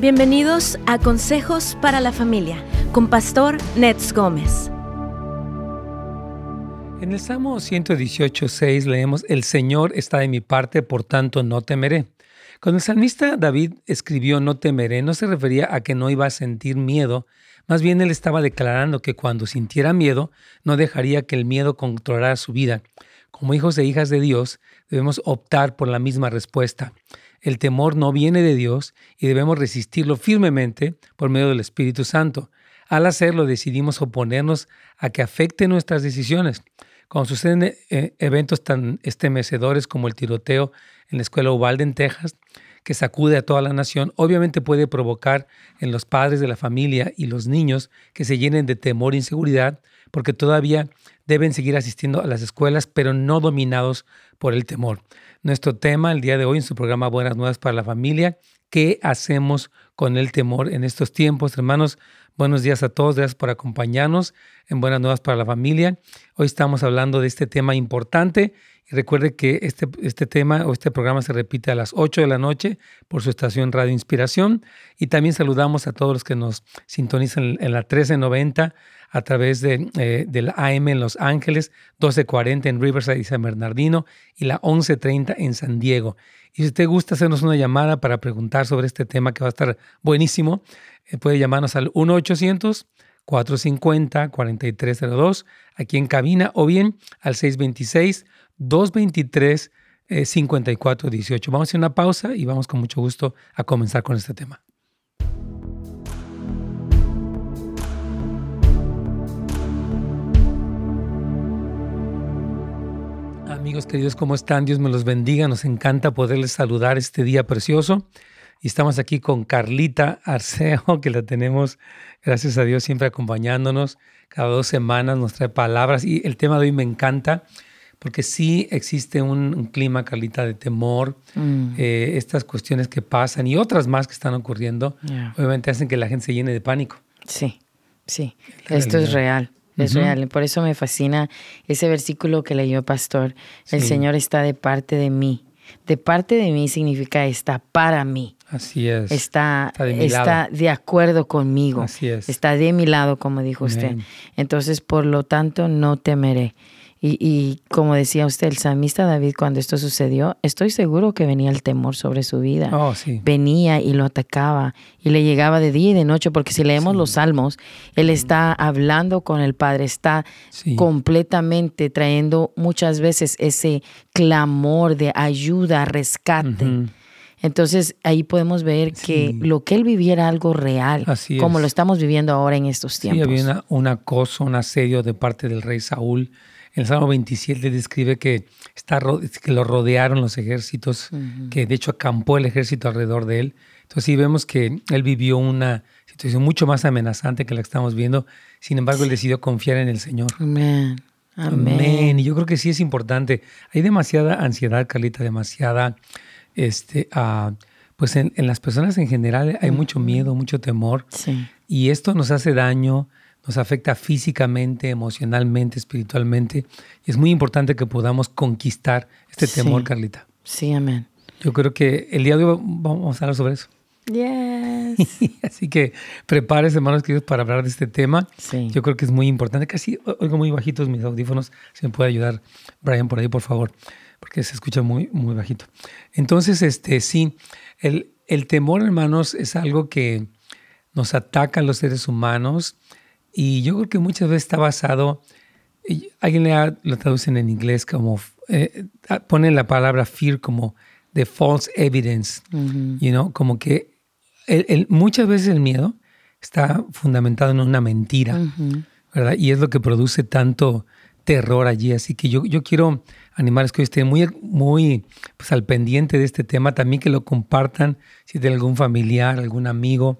Bienvenidos a Consejos para la Familia con Pastor Nets Gómez. En el Salmo 118.6 leemos, El Señor está de mi parte, por tanto no temeré. Cuando el salmista David escribió no temeré, no se refería a que no iba a sentir miedo, más bien él estaba declarando que cuando sintiera miedo, no dejaría que el miedo controlara su vida. Como hijos e hijas de Dios, debemos optar por la misma respuesta. El temor no viene de Dios y debemos resistirlo firmemente por medio del Espíritu Santo. Al hacerlo decidimos oponernos a que afecte nuestras decisiones. Cuando suceden eh, eventos tan estremecedores como el tiroteo en la escuela Uvalde en Texas, que sacude a toda la nación, obviamente puede provocar en los padres de la familia y los niños que se llenen de temor e inseguridad, porque todavía deben seguir asistiendo a las escuelas, pero no dominados por el temor. Nuestro tema el día de hoy en su programa Buenas Nuevas para la Familia, ¿qué hacemos con el temor en estos tiempos? Hermanos, buenos días a todos, gracias por acompañarnos en Buenas Nuevas para la Familia. Hoy estamos hablando de este tema importante y recuerde que este, este tema o este programa se repite a las 8 de la noche por su estación Radio Inspiración. Y también saludamos a todos los que nos sintonizan en la 1390 a través de, eh, del AM en Los Ángeles, 1240 en Riverside y San Bernardino y la 1130 en San Diego. Y si usted gusta hacernos una llamada para preguntar sobre este tema que va a estar buenísimo, eh, puede llamarnos al 1-800-450-4302 aquí en cabina o bien al 626 223 5418. Vamos a hacer una pausa y vamos con mucho gusto a comenzar con este tema. Amigos queridos, ¿cómo están? Dios me los bendiga. Nos encanta poderles saludar este día precioso. Y estamos aquí con Carlita Arceo, que la tenemos, gracias a Dios, siempre acompañándonos. Cada dos semanas nos trae palabras. Y el tema de hoy me encanta porque sí existe un, clima, Carlita, de temor, mm. eh, estas cuestiones que pasan y otras más que están ocurriendo, obviamente hacen que la gente se llene de pánico. Sí, sí, esto es real. Es real, por eso me fascina ese versículo que leyó Pastor. El Señor está de parte de mí. De parte de mí significa está para mí. Así es. Está, está, de, acuerdo conmigo. Así es. Está de mi lado, como dijo usted. Entonces, por lo tanto, no temeré. Y, como decía usted, el salmista David, cuando esto sucedió, estoy seguro que venía el temor sobre su vida. Oh, sí. Venía y lo atacaba y le llegaba de día y de noche, porque si leemos los salmos, él está hablando con el Padre, está completamente trayendo muchas veces ese clamor de ayuda, rescate. Entonces ahí podemos ver que lo que él vivía era algo real, como lo estamos viviendo ahora en estos tiempos. Sí, había un acoso, un asedio de parte del rey Saúl el Salmo 27 describe que, está, que lo rodearon los ejércitos, que de hecho acampó el ejército alrededor de él. Entonces sí vemos que él vivió una situación mucho más amenazante que la que estamos viendo. Sin embargo, él decidió confiar en el Señor. Amén. Amén. Y yo creo que sí es importante. Hay demasiada ansiedad, Carlita, demasiada, este, uh, pues en, las personas en general hay mucho miedo, mucho temor. Sí. Y esto nos hace daño, nos afecta físicamente, emocionalmente, espiritualmente. Y es muy importante que podamos conquistar este temor, Carlita. Sí, amén. Yo creo que el día de hoy vamos a hablar sobre eso. Yes. Así que prepárese, hermanos queridos, para hablar de este tema. Sí. Yo creo que es muy importante. Casi oigo muy bajitos mis audífonos. Si me puede ayudar, Brian, por ahí, por favor, porque se escucha muy, muy bajito. Entonces, este, sí, el, el temor, hermanos, es algo que nos ataca a los seres humanos y yo creo que muchas veces está basado, alguien le lo traducen en inglés como, eh, ponen la palabra fear como de false evidence, you know, como que el, muchas veces el miedo está fundamentado en una mentira, ¿verdad? Y es lo que produce tanto terror allí. Así que yo, yo quiero animarles que estén muy, muy pues, al pendiente de este tema, también que lo compartan si tienen algún familiar, algún amigo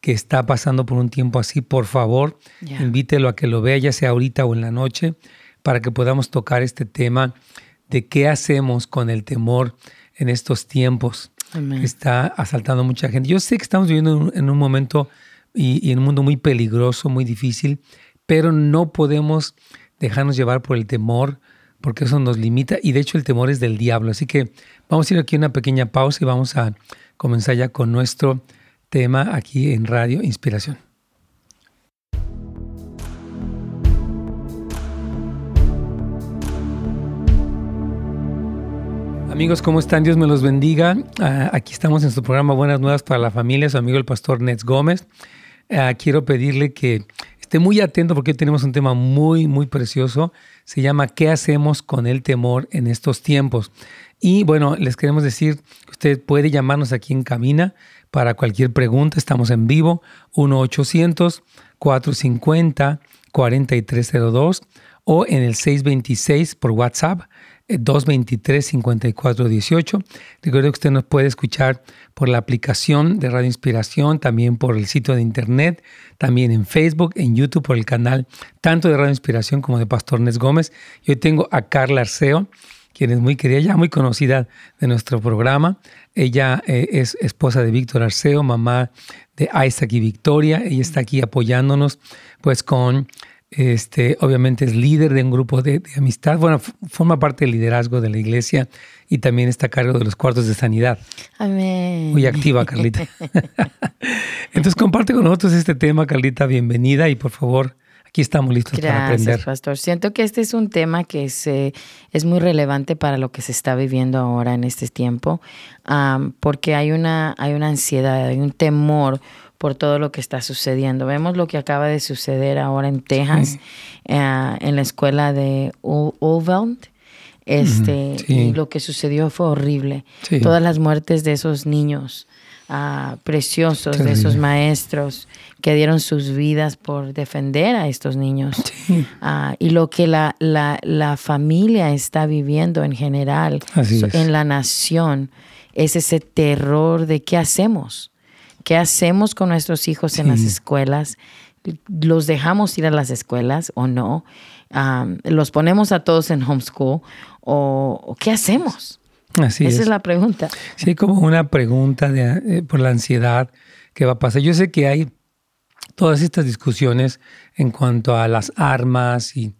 que está pasando por un tiempo así, por favor, invítelo a que lo vea, ya sea ahorita o en la noche, para que podamos tocar este tema de qué hacemos con el temor en estos tiempos que está asaltando a mucha gente. Yo sé que estamos viviendo en un momento y, en un mundo muy peligroso, muy difícil, pero no podemos dejarnos llevar por el temor, porque eso nos limita y de hecho el temor es del diablo. Así que vamos a ir aquí a una pequeña pausa y vamos a comenzar ya con nuestro tema aquí en Radio Inspiración. Amigos, ¿cómo están? Dios me los bendiga. Ah, aquí estamos en su programa Buenas Nuevas para la Familia, su amigo el pastor Nets Gómez. Ah, quiero pedirle que esté muy atento porque tenemos un tema muy, muy precioso. Se llama ¿Qué hacemos con el temor en estos tiempos? Y bueno, les queremos decir que usted puede llamarnos aquí en Camina para cualquier pregunta. Estamos en vivo, 1-800-450-4302 o en el 626 por WhatsApp 223-5418. Recuerde que usted nos puede escuchar por la aplicación de Radio Inspiración, también por el sitio de internet, también en Facebook, en YouTube, por el canal tanto de Radio Inspiración como de Pastor Nes Gómez. Y hoy tengo a Carla Arceo, quien es muy querida, ya muy conocida de nuestro programa. Ella eh, es esposa de Víctor Arceo, mamá de Isaac y Victoria. Ella está aquí apoyándonos pues con este, obviamente es líder de un grupo de, amistad, bueno, forma parte del liderazgo de la iglesia y también está a cargo de los cuartos de sanidad. Amén. Muy activa, Carlita. Entonces comparte con nosotros este tema, Carlita, bienvenida y por favor, aquí estamos listos para aprender. Gracias, pastor. Siento que este es un tema que es, eh, es muy relevante para lo que se está viviendo ahora en este tiempo, porque hay una, hay una ansiedad, hay un temor por todo lo que está sucediendo. Vemos lo que acaba de suceder ahora en Texas, eh, en la escuela de Ovaltine. Este, y lo que sucedió fue horrible. Todas las muertes de esos niños ah, preciosos, de esos maestros que dieron sus vidas por defender a estos niños. Ah, y lo que la, la, la, familia está viviendo en general en la nación es ese terror de qué hacemos. ¿Qué hacemos con nuestros hijos en las escuelas? ¿Los dejamos ir a las escuelas o no? ¿Los ponemos a todos en homeschool o, qué hacemos? Así Esa es. la pregunta. Sí, como una pregunta de, eh, por la ansiedad que va a pasar. Yo sé que hay todas estas discusiones en cuanto a las armas y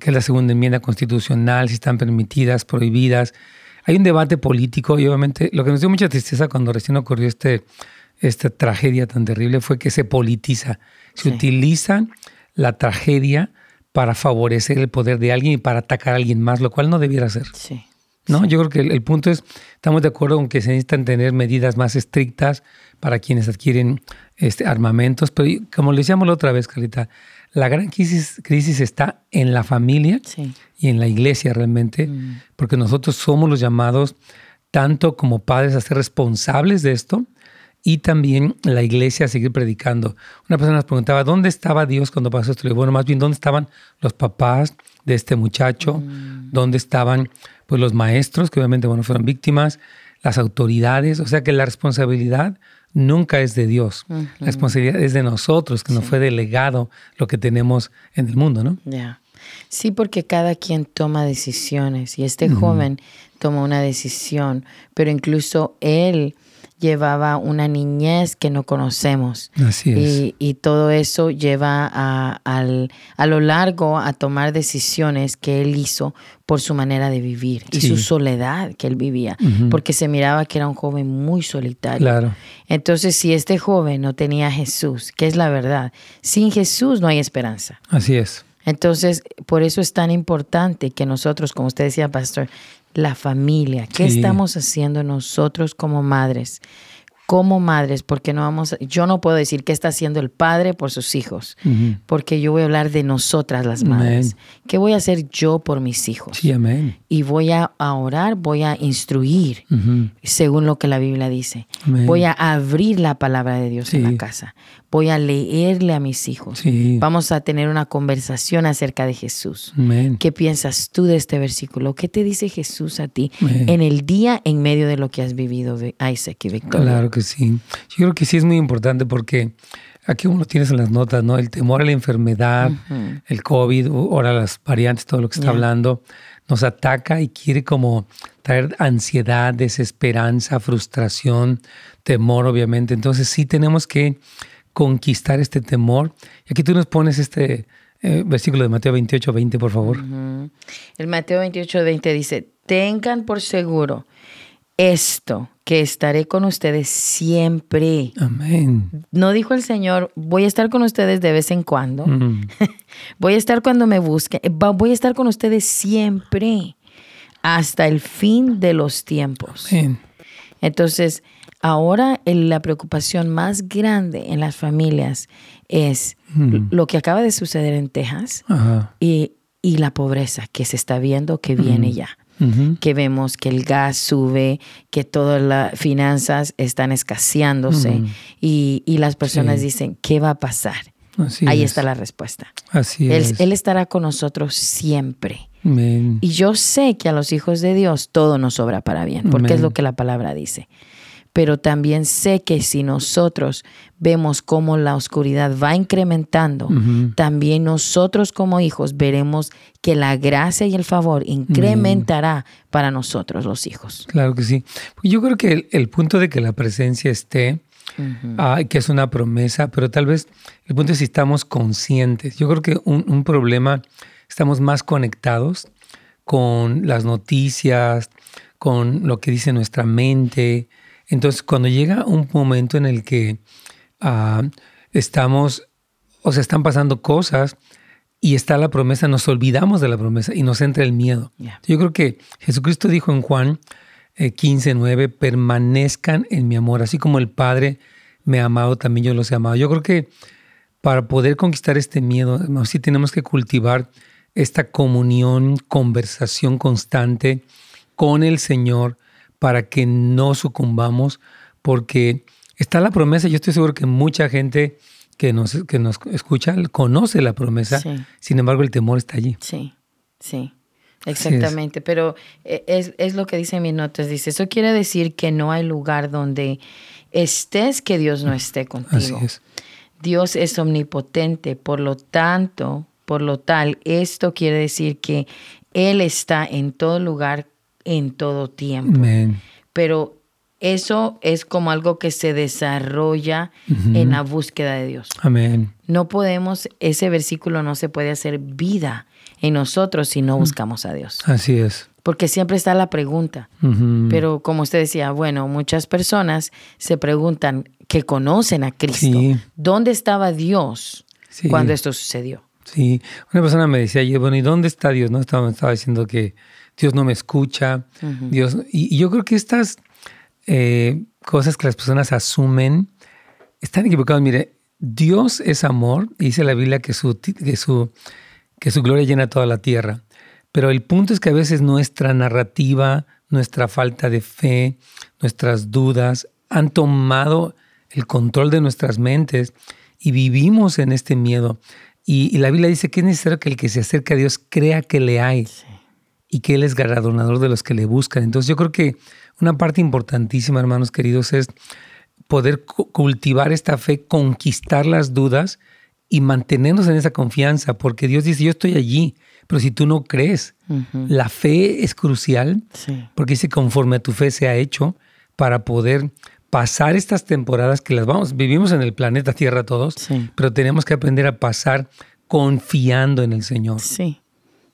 que la segunda enmienda constitucional, si están permitidas, prohibidas. Hay un debate político y obviamente lo que nos dio mucha tristeza cuando recién ocurrió este esta tragedia tan terrible fue que se politiza. Se utiliza la tragedia para favorecer el poder de alguien y para atacar a alguien más, lo cual no debiera ser. Sí. ¿No? Yo creo que el, punto es, estamos de acuerdo con que se necesitan tener medidas más estrictas para quienes adquieren este, armamentos, pero como le decíamos la otra vez, Carlita, la gran crisis, crisis está en la familia y en la iglesia realmente, mm. porque nosotros somos los llamados tanto como padres a ser responsables de esto, y también la iglesia a seguir predicando. Una persona nos preguntaba, ¿dónde estaba Dios cuando pasó esto? Bueno, más bien, ¿dónde estaban los papás de este muchacho? Mm. ¿Dónde estaban pues, los maestros, que obviamente bueno, fueron víctimas? Las autoridades. O sea que la responsabilidad nunca es de Dios. La responsabilidad es de nosotros, que nos fue delegado lo que tenemos en el mundo, ¿no? Ya. Sí, porque cada quien toma decisiones y este joven tomó una decisión, pero incluso él llevaba una niñez que no conocemos. Así es. Y, todo eso lleva a, a, lo largo a tomar decisiones que él hizo por su manera de vivir y su soledad que él vivía, porque se miraba que era un joven muy solitario. Claro. Entonces, si este joven no tenía a Jesús, que es la verdad, sin Jesús no hay esperanza. Así es. Entonces, por eso es tan importante que nosotros, como usted decía, pastor, la familia. ¿Qué estamos haciendo nosotros como madres? Como madres, porque no vamos, yo no puedo decir qué está haciendo el padre por sus hijos, porque yo voy a hablar de nosotras las madres. ¿Qué voy a hacer yo por mis hijos? Sí, amén. Y voy a, orar, voy a instruir según lo que la Biblia dice. Voy a abrir la palabra de Dios en la casa voy a leerle a mis hijos. Vamos a tener una conversación acerca de Jesús. ¿Qué piensas tú de este versículo? ¿Qué te dice Jesús a ti en el día en medio de lo que has vivido, Isaac y Victoria? Claro que sí. Yo creo que sí es muy importante porque aquí uno tienes en las notas, ¿no? El temor a la enfermedad, el COVID, ahora las variantes, todo lo que está hablando, nos ataca y quiere como traer ansiedad, desesperanza, frustración, temor, obviamente. Entonces sí tenemos que conquistar este temor. Y aquí tú nos pones este eh, versículo de Mateo 28, 20, por favor. El Mateo 28, 20 dice, tengan por seguro esto, que estaré con ustedes siempre. Amén. No dijo el Señor, voy a estar con ustedes de vez en cuando. Mm. voy a estar cuando me busquen. Voy a estar con ustedes siempre, hasta el fin de los tiempos. Amén. Entonces, ahora la preocupación más grande en las familias es lo que acaba de suceder en Texas Ajá. y, y la pobreza que se está viendo que viene Mm. ya. Que vemos que el gas sube, que todas las finanzas están escaseándose y, y las personas Sí. dicen, ¿qué va a pasar? Así Ahí es. está la respuesta. Así Él, es. él estará con nosotros siempre. Amén. Y yo sé que a los hijos de Dios todo nos sobra para bien, porque es lo que la palabra dice. Pero también sé que si nosotros vemos cómo la oscuridad va incrementando, también nosotros como hijos veremos que la gracia y el favor incrementará para nosotros los hijos. Claro que sí. Pues yo creo que el, el punto de que la presencia esté, ah, que es una promesa, pero tal vez el punto es si estamos conscientes. Yo creo que un, un problema, estamos más conectados con las noticias, con lo que dice nuestra mente. Entonces, cuando llega un momento en el que ah, estamos, o sea, están pasando cosas y está la promesa, nos olvidamos de la promesa y nos entra el miedo. Yo creo que Jesucristo dijo en Juan eh, 15, 9, permanezcan en mi amor, así como el Padre me ha amado, también yo los he amado. Yo creo que para poder conquistar este miedo, sí tenemos que cultivar esta comunión, conversación constante con el Señor para que no sucumbamos, porque está la promesa. Yo estoy seguro que mucha gente que nos, que nos escucha conoce la promesa, Sí. sin embargo el temor está allí. Sí, sí, es. exactamente. Pero eh, es, es lo que dice mis notas. Dice, eso quiere decir que no hay lugar donde estés que Dios no esté Así contigo. es. Dios es omnipotente, por lo tanto, por lo tal, esto quiere decir que Él está en todo lugar, en todo tiempo. Amén. Pero eso es como algo que se desarrolla en la búsqueda de Dios. Amén. No podemos, ese versículo no se puede hacer vida en nosotros si no buscamos a Dios. Así es. Porque siempre está la pregunta. Pero como usted decía, bueno, muchas personas se preguntan que conocen a Cristo. Sí. ¿Dónde estaba Dios Sí. cuando esto sucedió? Sí, una persona me decía bueno, ¿y dónde está Dios? No estaba, estaba diciendo que Dios no me escucha, Dios, y, y yo creo que estas eh, cosas que las personas asumen están equivocadas. Mire, Dios es amor, y dice la Biblia que su, que su, que su gloria llena toda la tierra. Pero el punto es que a veces nuestra narrativa, nuestra falta de fe, nuestras dudas han tomado el control de nuestras mentes y vivimos en este miedo. Y, y la Biblia dice que es necesario que el que se acerca a Dios crea que le hay y que Él es galardonador de los que le buscan. Entonces yo creo que una parte importantísima, hermanos queridos, es poder cu- cultivar esta fe, conquistar las dudas y mantenernos en esa confianza, porque Dios dice, yo estoy allí, pero si tú no crees, la fe es crucial, Sí. porque dice, conforme a tu fe se ha hecho, para poder pasar estas temporadas que las vamos, vivimos en el planeta Tierra todos, Sí. pero tenemos que aprender a pasar confiando en el Señor, Sí,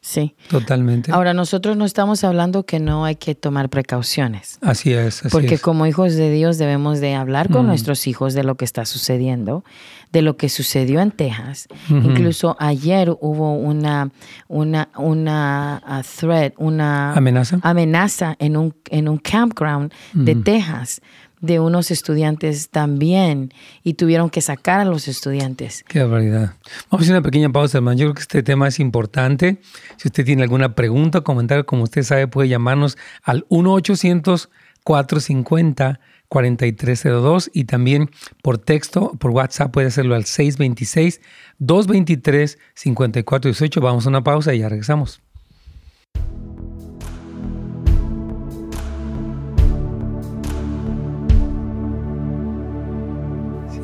sí. totalmente. Ahora, nosotros no estamos hablando que no hay que tomar precauciones. así es, así Porque es. como hijos de Dios debemos de hablar con Mm. nuestros hijos de lo que está sucediendo, de lo que sucedió en Texas. Incluso ayer hubo una, una, una uh, threat, una ¿Amenaza? amenaza en un, en un campground de Texas de unos estudiantes también y tuvieron que sacar a los estudiantes. Qué barbaridad. Vamos a hacer una pequeña pausa, hermano. Yo creo que este tema es importante. Si usted tiene alguna pregunta o comentario, como usted sabe, puede llamarnos al 1-800-450-4302 y también por texto, por WhatsApp, puede hacerlo al 626-223-5418. Vamos a una pausa y ya regresamos.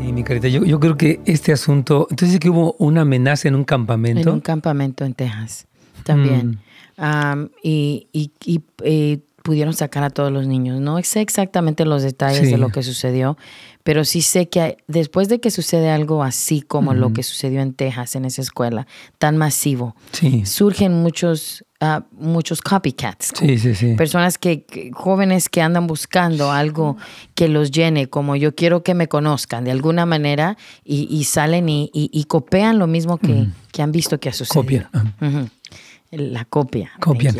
Sí, mi carita, yo, yo creo que este asunto, entonces que hubo una amenaza en un campamento. En un campamento en Texas también. Am, y, y- y, eh, pudieron sacar a todos los niños. No sé exactamente los detalles Sí. de lo que sucedió, pero sí sé que después de que sucede algo así como lo que sucedió en Texas, en esa escuela, tan masivo, Sí. surgen muchos ah, muchos copycats. Sí, sí, sí. Personas que, jóvenes que andan buscando algo que los llene, como yo quiero que me conozcan de alguna manera y, salen y, copian lo mismo que, han visto que ha sucedido. Copia. La copia. Copia.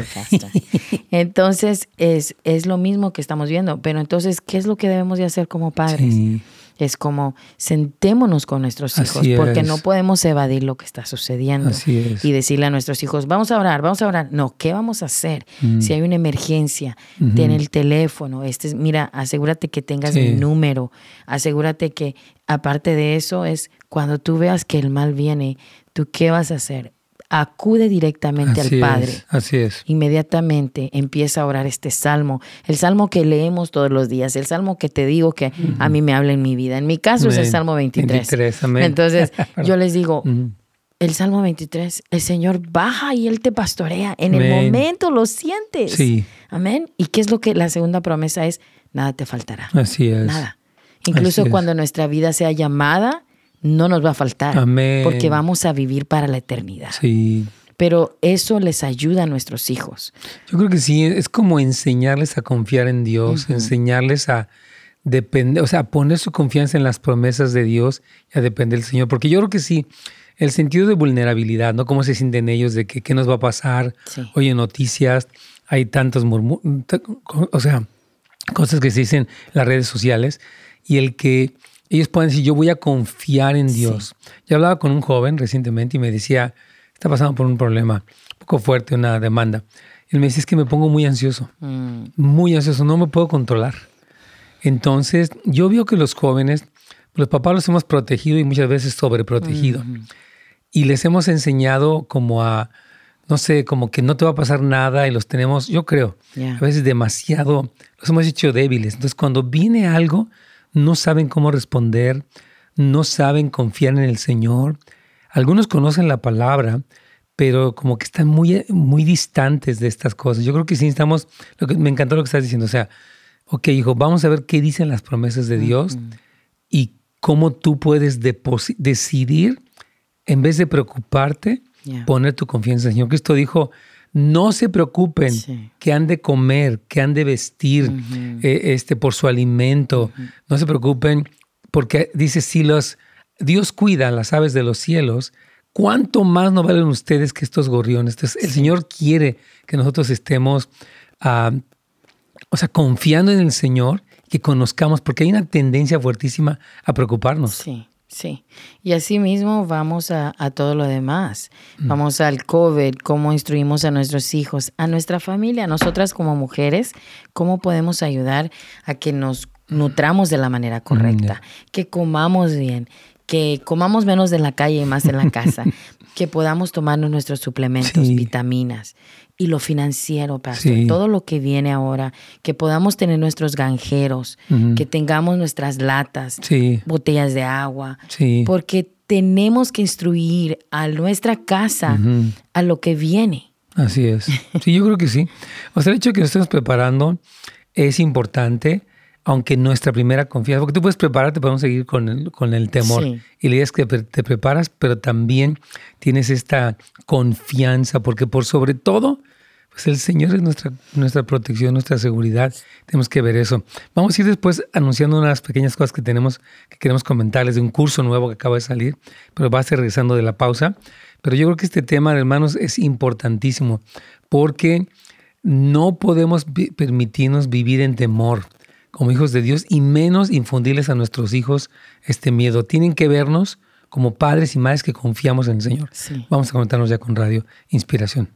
Entonces, es, es lo mismo que estamos viendo. Pero entonces, ¿qué es lo que debemos de hacer como padres? Sí es como sentémonos con nuestros hijos, porque no podemos evadir lo que está sucediendo y decirle a nuestros hijos, vamos a orar, vamos a orar. No, ¿qué vamos a hacer? Mm. Si hay una emergencia, ten el teléfono, este es, mira, asegúrate que tengas mi número, asegúrate que aparte de eso es cuando tú veas que el mal viene, ¿tú qué vas a hacer? Acude directamente al Padre. así es. Inmediatamente empieza a orar este salmo, el salmo que leemos todos los días, el salmo que te digo que a mí me habla en mi vida. En mi caso es el salmo 23. Entonces yo les digo, el salmo 23, el Señor baja y Él te pastorea. En el momento lo sientes. Sí. Amén. ¿Y qué es lo que la segunda promesa es? Nada te faltará. Así es. Nada. Incluso cuando nuestra vida sea llamada, no nos va a faltar. Porque vamos a vivir para la eternidad. Sí. Pero eso les ayuda a nuestros hijos. Yo creo que sí, es como enseñarles a confiar en Dios, enseñarles a depender, o sea, a poner su confianza en las promesas de Dios y a depender del Señor. Porque yo creo que sí, el sentido de vulnerabilidad, ¿no? Cómo se sienten ellos de que qué nos va a pasar. Oye, noticias, hay tantos murmullos, o sea, cosas que se dicen en las redes sociales y el que ellos pueden decir, yo voy a confiar en Dios. Yo hablaba con un joven recientemente y me decía, está pasando por un problema un poco fuerte, una demanda. Él me decía, es que me pongo muy ansioso, mm. muy ansioso, no me puedo controlar. Entonces, yo veo que los jóvenes, los papás los hemos protegido y muchas veces sobreprotegido. Y les hemos enseñado como a, no sé, como que no te va a pasar nada y los tenemos, yo creo, a veces demasiado, los hemos hecho débiles. Entonces, cuando viene algo, no saben cómo responder, no saben confiar en el Señor. Algunos conocen la palabra, pero como que están muy, muy distantes de estas cosas. Yo creo que sí estamos, lo que, me encantó lo que estás diciendo, o sea, ok, hijo, vamos a ver qué dicen las promesas de Dios y cómo tú puedes decidir, en vez de preocuparte, poner tu confianza en el Señor. Cristo dijo, no se preocupen que han de comer, que han de vestir eh, este, por su alimento. No se preocupen porque dice, si los, Dios cuida las aves de los cielos, ¿cuánto más no valen ustedes que estos gorriones? Entonces, el Señor quiere que nosotros estemos, ah, o sea, confiando en el Señor, que conozcamos, porque hay una tendencia fuertísima a preocuparnos. Sí. Sí, y así mismo vamos a, todo lo demás. Mm. Vamos al COVID, cómo instruimos a nuestros hijos, a nuestra familia, a nosotras como mujeres, cómo podemos ayudar a que nos nutramos de la manera correcta, mm, que comamos bien, que comamos menos de la calle y más en la casa, que podamos tomarnos nuestros suplementos, vitaminas y lo financiero, pastor, todo lo que viene ahora, que podamos tener nuestros granjeros, que tengamos nuestras latas, botellas de agua, porque tenemos que instruir a nuestra casa a lo que viene. Así es. Sí, yo creo que sí. O sea, el hecho de que nos estemos preparando es importante aunque nuestra primera confianza, porque tú puedes prepararte, podemos seguir con el, con el temor. Y la idea es que te preparas, pero también tienes esta confianza, porque por sobre todo, pues el Señor es nuestra, nuestra protección, nuestra seguridad. Tenemos que ver eso. Vamos a ir después anunciando unas pequeñas cosas que tenemos, que queremos comentarles de un curso nuevo que acaba de salir, pero va a ser regresando de la pausa. Pero yo creo que este tema, hermanos, es importantísimo, porque no podemos permitirnos vivir en temor como hijos de Dios y menos infundirles a nuestros hijos este miedo. Tienen que vernos como padres y madres que confiamos en el Señor. Vamos a comentarnos ya con Radio Inspiración.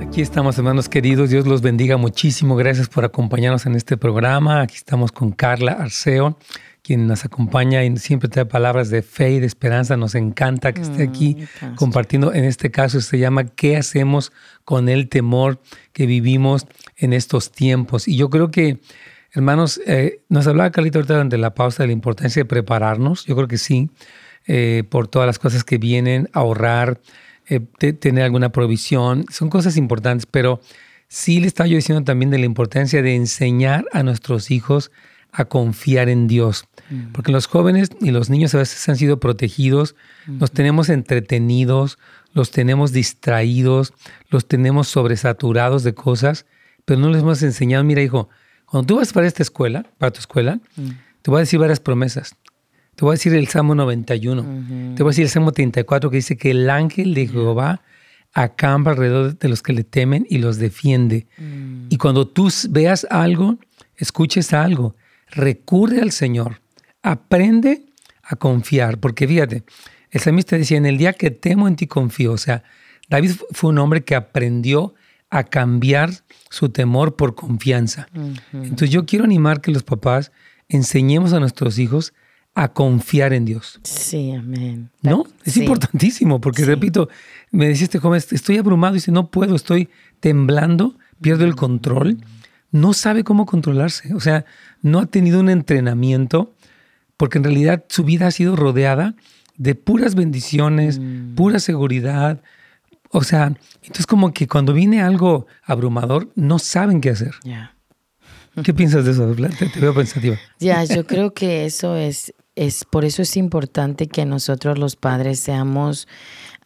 Aquí estamos, hermanos queridos. Dios los bendiga muchísimo. Gracias por acompañarnos en este programa. Aquí estamos con Carla Arceo quien nos acompaña y siempre trae palabras de fe y de esperanza. Nos encanta que esté aquí mm, compartiendo. En este caso se llama ¿Qué hacemos con el temor que vivimos en estos tiempos? Y yo creo que, hermanos, eh, nos hablaba Carlito ahorita durante la pausa de la importancia de prepararnos. Yo creo que sí, eh, por todas las cosas que vienen, ahorrar, eh, tener alguna provisión. Son cosas importantes, pero sí le estaba yo diciendo también de la importancia de enseñar a nuestros hijos a confiar en Dios. Mm. Porque los jóvenes y los niños a veces han sido protegidos, los tenemos entretenidos, los tenemos distraídos, los tenemos sobresaturados de cosas, pero no les hemos enseñado, mira hijo, cuando tú vas para esta escuela, para tu escuela, mm. te voy a decir varias promesas. Te voy a decir el Salmo 91, te voy a decir el Salmo 34 que dice que el ángel de Jehová acampa alrededor de los que le temen y los defiende. Mm. Y cuando tú veas algo, escuches algo, recurre al Señor, aprende a confiar, porque fíjate, el salmista decía, en el día que temo en ti confío, o sea, David fue un hombre que aprendió a cambiar su temor por confianza. Entonces yo quiero animar que los papás enseñemos a nuestros hijos a confiar en Dios. Sí, amén. ¿No? Es importantísimo, porque repito, me decía este joven, estoy abrumado, y dice, no puedo, estoy temblando, pierdo el control, no sabe cómo controlarse, o sea, no ha tenido un entrenamiento, porque en realidad su vida ha sido rodeada de puras bendiciones, mm. pura seguridad, o sea, entonces como que cuando viene algo abrumador, no saben qué hacer. ¿Qué piensas de eso? Te, te veo pensativa. Ya, yo creo que eso es es por eso es importante que nosotros los padres seamos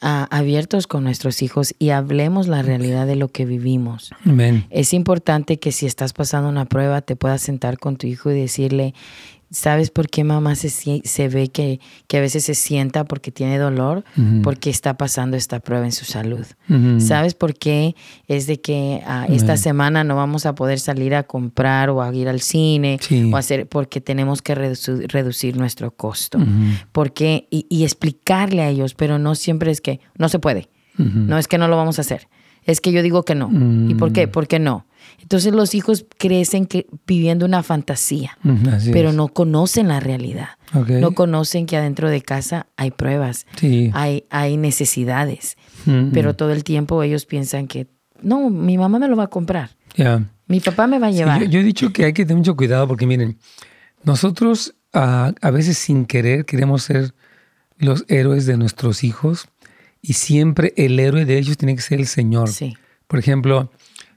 ah, abiertos con nuestros hijos y hablemos la realidad de lo que vivimos. Es importante que si estás pasando una prueba te puedas sentar con tu hijo y decirle, ¿Sabes por qué mamá se, se ve que, que, a veces se sienta porque tiene dolor? Porque está pasando esta prueba en su salud. ¿Sabes por qué es de que ah, esta semana no vamos a poder salir a comprar o a ir al cine o hacer porque tenemos que reducir, nuestro costo? Porque, y, y, explicarle a ellos, pero no siempre es que no se puede. No es que no lo vamos a hacer. Es que yo digo que no. ¿Y por qué? Mm. ¿Por qué no? Entonces los hijos crecen que, viviendo una fantasía, pero no conocen la realidad. No conocen que adentro de casa hay pruebas, hay, hay necesidades, pero todo el tiempo ellos piensan que, no, mi mamá me lo va a comprar. Mi papá me va a llevar. yo, he dicho que hay que tener mucho cuidado porque miren, nosotros a veces sin querer queremos ser los héroes de nuestros hijos y siempre el héroe de ellos tiene que ser el Señor. Por ejemplo,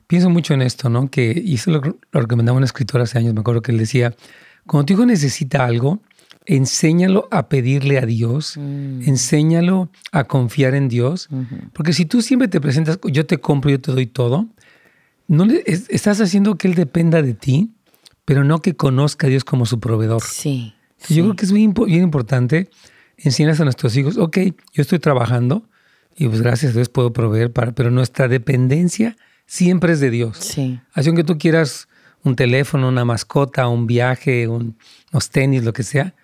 pienso mucho en esto, ¿no? Que, y eso lo, recomendaba un escritor hace años, me acuerdo que él decía, cuando tu hijo necesita algo, enséñalo a pedirle a Dios, mm. enséñalo a confiar en Dios, porque si tú siempre te presentas, yo te compro, yo te doy todo, no le, estás haciendo que Él dependa de ti, pero no que conozca a Dios como su proveedor. Sí. Yo creo que es bien, bien importante enseñar a nuestros hijos, ok, yo estoy trabajando y pues gracias a Dios puedo proveer, para, pero nuestra dependencia siempre es de Dios. Sí. Así aunque tú quieras un teléfono, una mascota, un viaje, unos tenis, lo que sea,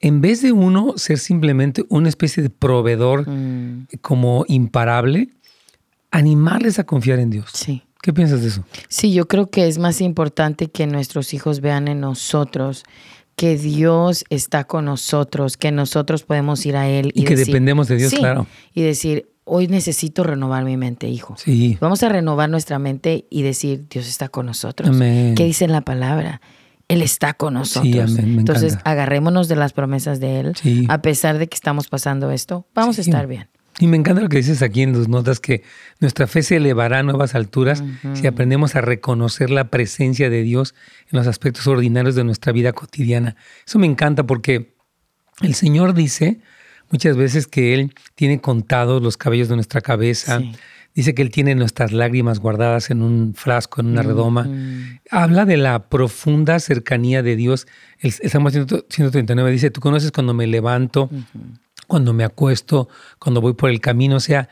en vez de uno ser simplemente una especie de proveedor mm. como imparable, animarles a confiar en Dios. Sí. ¿Qué piensas de eso? Sí, yo creo que es más importante que nuestros hijos vean en nosotros que Dios está con nosotros, que nosotros podemos ir a Él. Y, que dependemos de Dios, claro. Y decir, hoy necesito renovar mi mente, hijo. Sí. Vamos a renovar nuestra mente y decir, Dios está con nosotros. Amén. ¿Qué dice en la palabra? Él está con nosotros. Sí, amén. Entonces, agarrémonos de las promesas de Él. Sí. A pesar de que estamos pasando esto, vamos a estar bien. Y me encanta lo que dices aquí en tus notas, que nuestra fe se elevará a nuevas alturas si aprendemos a reconocer la presencia de Dios en los aspectos ordinarios de nuestra vida cotidiana. Eso me encanta porque el Señor dice, muchas veces que Él tiene contados los cabellos de nuestra cabeza. Dice que Él tiene nuestras lágrimas guardadas en un frasco, en una redoma. Habla de la profunda cercanía de Dios. El, Salmo 139 dice, tú conoces cuando me levanto, cuando me acuesto, cuando voy por el camino. O sea,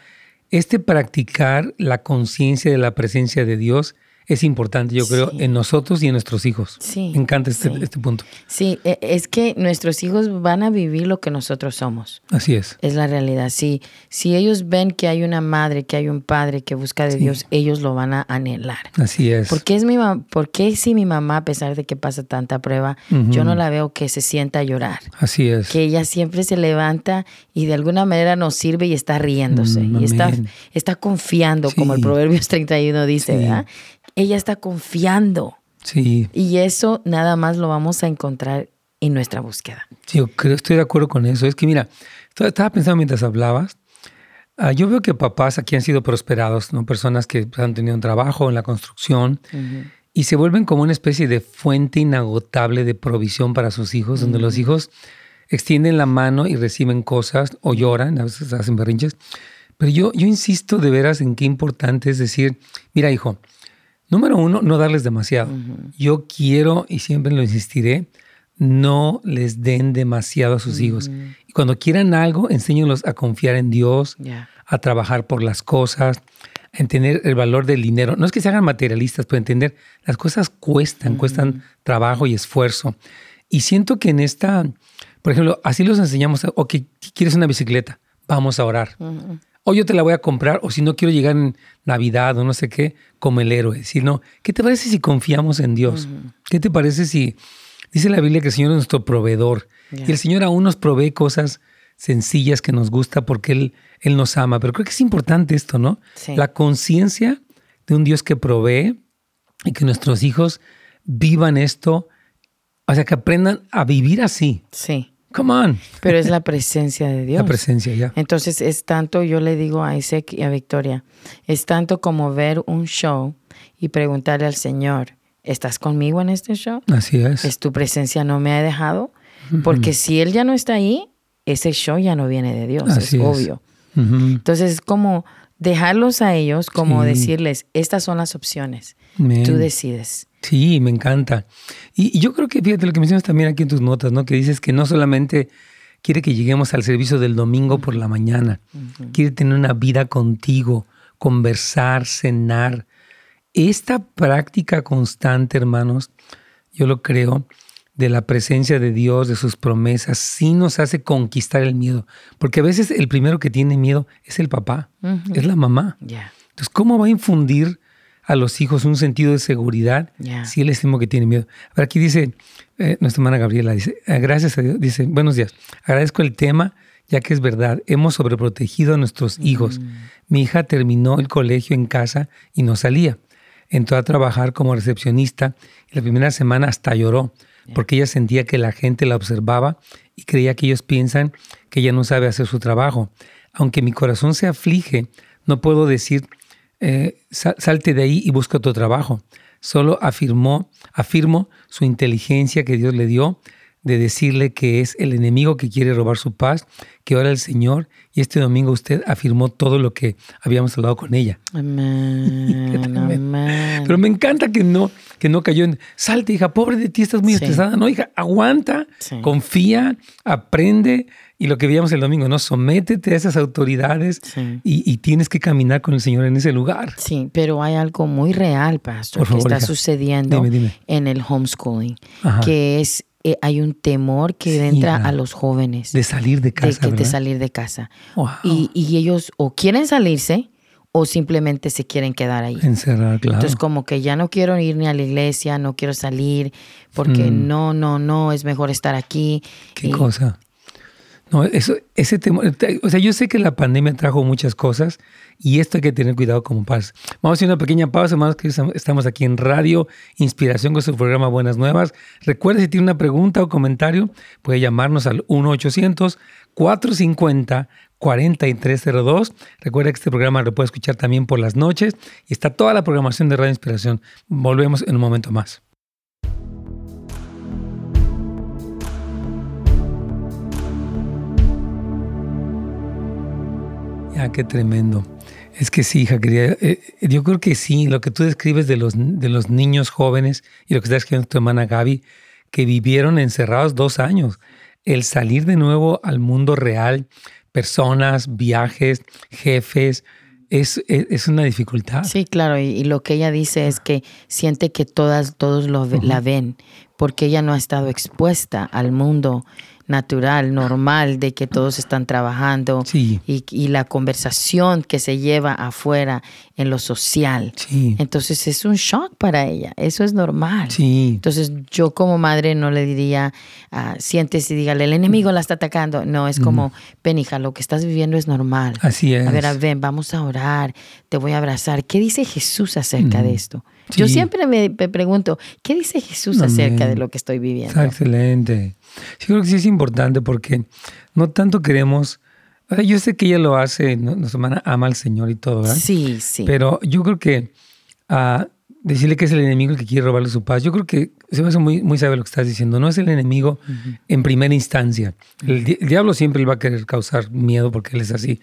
este practicar la conciencia de la presencia de Dios es importante, yo creo, en nosotros y en nuestros hijos. Sí. Me encanta este, este, punto. Sí, e, es que nuestros hijos van a vivir lo que nosotros somos. Así es. Es la realidad. Sí, si ellos ven que hay una madre, que hay un padre que busca de Dios, ellos lo van a anhelar. Así es. ¿Por qué, es mi ¿Por qué si mi mamá, a pesar de que pasa tanta prueba, yo no la veo que se sienta a llorar? Así es. Que ella siempre se levanta y de alguna manera nos sirve y está riéndose. Mm, y está, está confiando, como el Proverbios 31 dice, ¿verdad? Ella está confiando. Sí. Y eso nada más lo vamos a encontrar en nuestra búsqueda. Sí, yo creo, estoy de acuerdo con eso. Es que mira, estaba pensando mientras hablabas, ah, yo veo que papás aquí han sido prosperados, ¿no? Personas que han tenido un trabajo en la construcción y se vuelven como una especie de fuente inagotable de provisión para sus hijos, donde los hijos extienden la mano y reciben cosas o lloran, a veces hacen berrinches. Pero yo, yo insisto de veras en qué importante es decir, mira hijo, número uno, no darles demasiado. Yo quiero, y siempre lo insistiré, no les den demasiado a sus hijos. Y cuando quieran algo, enséñenlos a confiar en Dios, a trabajar por las cosas, a entender el valor del dinero. No es que se hagan materialistas, pero entender las cosas cuestan, cuestan trabajo y esfuerzo. Y siento que en esta, por ejemplo, así los enseñamos, o que quieres una bicicleta, vamos a orar. O yo te la voy a comprar, o si no quiero llegar en Navidad o no sé qué, como el héroe. Sino, ¿qué te parece si confiamos en Dios? ¿Qué te parece si Dice la Biblia que el Señor es nuestro proveedor. Y el Señor aún nos provee cosas sencillas que nos gusta porque Él, Él nos ama. Pero creo que es importante esto, ¿no? La conciencia de un Dios que provee y que nuestros hijos vivan esto, o sea, que aprendan a vivir así. Sí. Come on. Pero es la presencia de Dios. La presencia, ya. Entonces es tanto, yo le digo a Isaac y a Victoria, es tanto como ver un show y preguntarle al Señor, ¿estás conmigo en este show? Así es. ¿Es tu presencia no me ha dejado? Porque si Él ya no está ahí, ese show ya no viene de Dios, es, obvio. Entonces es como dejarlos a ellos, como decirles, estas son las opciones, tú decides. Sí, me encanta. Y, yo creo que, fíjate lo que mencionas también aquí en tus notas, ¿no? Que dices que no solamente quiere que lleguemos al servicio del domingo por la mañana, quiere tener una vida contigo, conversar, cenar, esta práctica constante, hermanos, yo lo creo, de la presencia de Dios, de sus promesas, sí nos hace conquistar el miedo. Porque a veces el primero que tiene miedo es el papá, es la mamá. Entonces, ¿cómo va a infundir a los hijos un sentido de seguridad si él es el mismo que tiene miedo? Ahora aquí dice eh, nuestra hermana Gabriela, dice, ah, gracias a Dios, dice, buenos días, agradezco el tema, ya que es verdad, hemos sobreprotegido a nuestros hijos. Mm. Mi hija terminó el colegio en casa y no salía entró a trabajar como recepcionista y la primera semana hasta lloró porque ella sentía que la gente la observaba y creía que ellos piensan que ella no sabe hacer su trabajo. Aunque mi corazón se aflige, no puedo decir, eh, salte de ahí y busca otro trabajo. Solo afirmó, afirmo su inteligencia que Dios le dio de decirle que es el enemigo que quiere robar su paz, que ora el Señor y este domingo usted afirmó todo lo que habíamos hablado con ella. Amén. Pero me encanta que no, que no cayó en, salte hija, pobre de ti, estás muy estresada. No, hija, aguanta, confía, aprende y lo que veíamos el domingo, ¿no? Sométete a esas autoridades y, tienes que caminar con el Señor en ese lugar. Sí, pero hay algo muy real, pastor, que está sucediendo en el homeschooling, que es eh, hay un temor que entra a los jóvenes. De salir de casa. De, salir de casa. Y, ellos o quieren salirse o simplemente se quieren quedar ahí. Encerrar, claro. Entonces como que ya no quiero ir ni a la iglesia, no quiero salir, porque mm. no, no, no, es mejor estar aquí. Qué cosa. No, eso, ese temor, o sea, yo sé que la pandemia trajo muchas cosas y esto hay que tener cuidado como paz. Vamos a hacer una pequeña pausa, más que estamos aquí en Radio Inspiración con su programa Buenas Nuevas. Recuerda si tiene una pregunta o comentario, puede llamarnos al 1-800-450-4302. Recuerda que este programa lo puede escuchar también por las noches y está toda la programación de Radio Inspiración. Volvemos en un momento más. Ah, qué tremendo. Es que sí, hija querida. Eh, yo creo que sí, lo que tú describes de los, de los niños jóvenes y lo que está escribiendo tu hermana Gaby, que vivieron encerrados dos años. El salir de nuevo al mundo real, personas, viajes, jefes, es, es, una dificultad. Sí, claro, y, lo que ella dice es que siente que todas, todos lo, la ven, porque ella no ha estado expuesta al mundo natural, normal, de que todos están trabajando y, la conversación que se lleva afuera en lo social. Entonces es un shock para ella, eso es normal. Entonces yo como madre no le diría, uh, siéntese y dígale, el enemigo la está atacando. No, es como, penija, lo que estás viviendo es normal. Así es. A ver, ven, vamos a orar, te voy a abrazar. ¿Qué dice Jesús acerca de esto? Yo siempre me, pregunto, ¿qué dice Jesús acerca de lo que estoy viviendo? excelente. Sí, creo que sí es importante porque no tanto queremos. Yo sé que ella lo hace, nuestra hermana ama al Señor y todo, ¿verdad? Sí, sí. Pero yo creo que ah, decirle que es el enemigo el que quiere robarle su paz. Yo creo que se me hace muy, muy sabio lo que estás diciendo. No es el enemigo en primera instancia. El, diablo siempre va a querer causar miedo porque él es así.